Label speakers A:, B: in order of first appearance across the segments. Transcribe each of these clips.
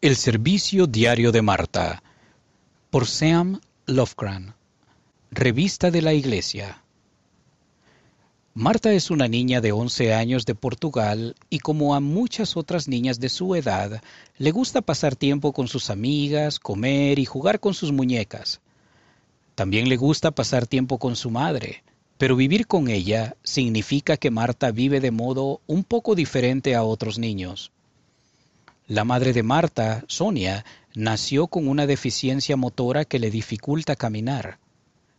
A: El servicio diario de Marta por Sam Lovecran Revista de la Iglesia Marta es una niña de 11 años de Portugal y como a muchas otras niñas de su edad, le gusta pasar tiempo con sus amigas, comer y jugar con sus muñecas. También le gusta pasar tiempo con su madre, pero vivir con ella significa que Marta vive de modo un poco diferente a otros niños. La madre de Marta, Sonia, nació con una deficiencia motora que le dificulta caminar.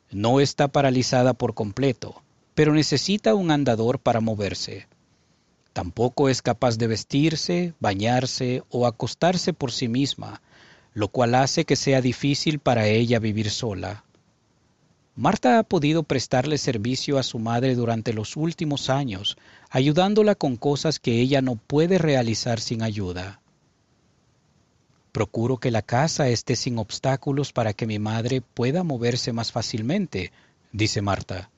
A: No está paralizada por completo, pero necesita un andador para moverse. Tampoco es capaz de vestirse, bañarse o acostarse por sí misma, lo cual hace que sea difícil para ella vivir sola. Marta ha podido prestarle servicio a su madre durante los últimos años, ayudándola con cosas que ella no puede realizar sin ayuda. Procuro que la casa esté sin obstáculos para que mi madre pueda moverse más fácilmente, dice Marta.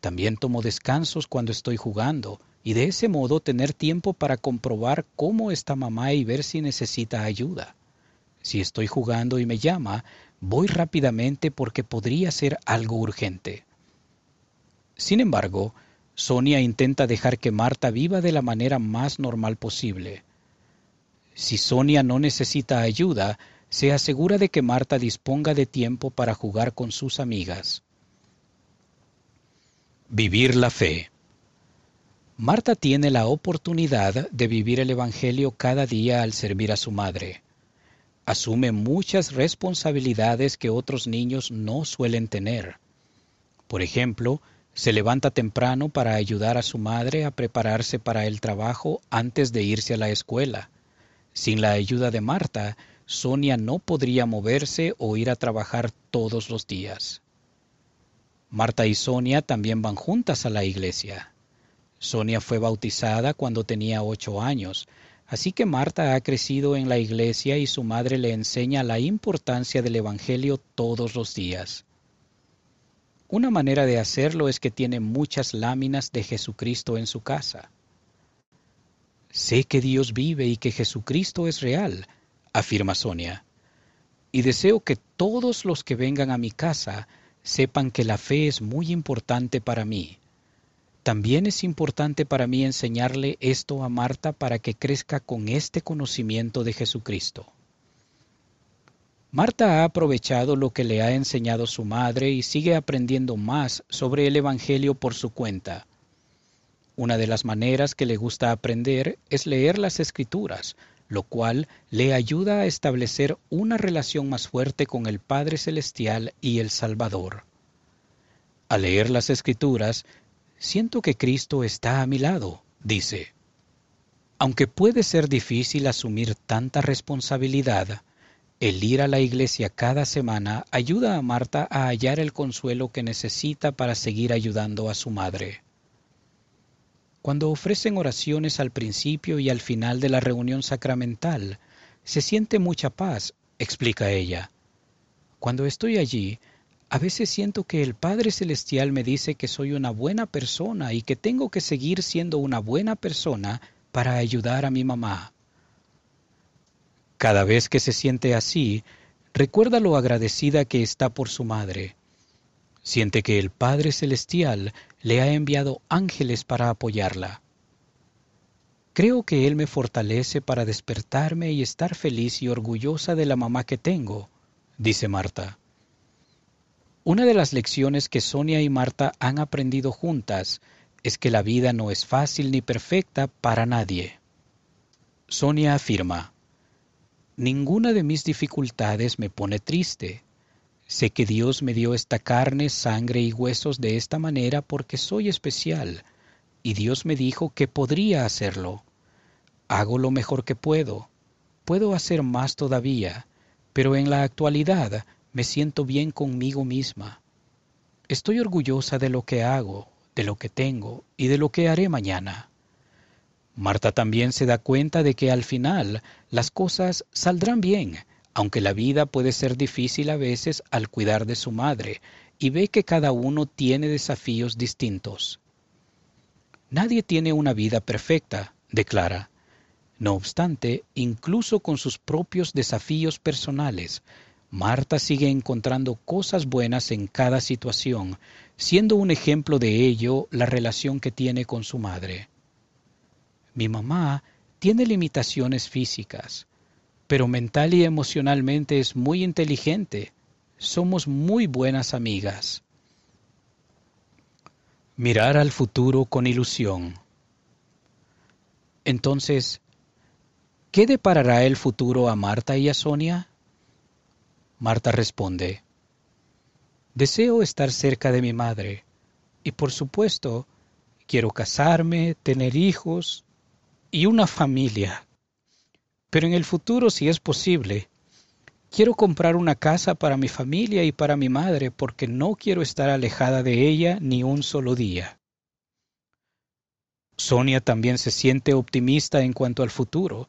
A: También tomo descansos cuando estoy jugando y de ese modo tener tiempo para comprobar cómo está mamá y ver si necesita ayuda. Si estoy jugando y me llama, voy rápidamente porque podría ser algo urgente. Sin embargo, Sonia intenta dejar que Marta viva de la manera más normal posible. Si Sonia no necesita ayuda, se asegura de que Marta disponga de tiempo para jugar con sus amigas. Vivir la fe. Marta tiene la oportunidad de vivir el Evangelio cada día al servir a su madre. Asume muchas responsabilidades que otros niños no suelen tener. Por ejemplo, se levanta temprano para ayudar a su madre a prepararse para el trabajo antes de irse a la escuela. Sin la ayuda de Marta, Sonia no podría moverse o ir a trabajar todos los días. Marta y Sonia también van juntas a la iglesia. Sonia fue bautizada cuando tenía ocho años, así que Marta ha crecido en la iglesia y su madre le enseña la importancia del Evangelio todos los días. Una manera de hacerlo es que tiene muchas láminas de Jesucristo en su casa. Sé que Dios vive y que Jesucristo es real, afirma Sonia, y deseo que todos los que vengan a mi casa sepan que la fe es muy importante para mí. También es importante para mí enseñarle esto a Marta para que crezca con este conocimiento de Jesucristo. Marta ha aprovechado lo que le ha enseñado su madre y sigue aprendiendo más sobre el Evangelio por su cuenta. Una de las maneras que le gusta aprender es leer las escrituras, lo cual le ayuda a establecer una relación más fuerte con el Padre Celestial y el Salvador. Al leer las escrituras, siento que Cristo está a mi lado, dice. Aunque puede ser difícil asumir tanta responsabilidad, el ir a la iglesia cada semana ayuda a Marta a hallar el consuelo que necesita para seguir ayudando a su madre. Cuando ofrecen oraciones al principio y al final de la reunión sacramental, se siente mucha paz, explica ella. Cuando estoy allí, a veces siento que el Padre Celestial me dice que soy una buena persona y que tengo que seguir siendo una buena persona para ayudar a mi mamá. Cada vez que se siente así, recuerda lo agradecida que está por su madre. Siente que el Padre Celestial le ha enviado ángeles para apoyarla. Creo que Él me fortalece para despertarme y estar feliz y orgullosa de la mamá que tengo, dice Marta. Una de las lecciones que Sonia y Marta han aprendido juntas es que la vida no es fácil ni perfecta para nadie. Sonia afirma, Ninguna de mis dificultades me pone triste. Sé que Dios me dio esta carne, sangre y huesos de esta manera porque soy especial, y Dios me dijo que podría hacerlo. Hago lo mejor que puedo. Puedo hacer más todavía, pero en la actualidad me siento bien conmigo misma. Estoy orgullosa de lo que hago, de lo que tengo y de lo que haré mañana. Marta también se da cuenta de que al final las cosas saldrán bien, aunque la vida puede ser difícil a veces al cuidar de su madre, y ve que cada uno tiene desafíos distintos. Nadie tiene una vida perfecta, declara. No obstante, incluso con sus propios desafíos personales, Marta sigue encontrando cosas buenas en cada situación, siendo un ejemplo de ello la relación que tiene con su madre. Mi mamá tiene limitaciones físicas, pero mental y emocionalmente es muy inteligente. Somos muy buenas amigas. Mirar al futuro con ilusión. Entonces, ¿Qué deparará el futuro a Marta y a Sonia? Marta responde, Deseo estar cerca de mi madre y por supuesto quiero casarme, tener hijos y una familia. Pero en el futuro, si es posible, quiero comprar una casa para mi familia y para mi madre porque no quiero estar alejada de ella ni un solo día. Sonia también se siente optimista en cuanto al futuro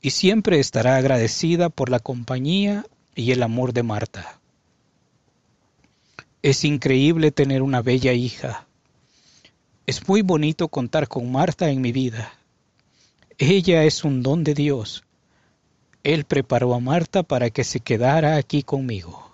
A: y siempre estará agradecida por la compañía y el amor de Marta. Es increíble tener una bella hija. Es muy bonito contar con Marta en mi vida. Ella es un don de Dios. Él preparó a Marta para que se quedara aquí conmigo.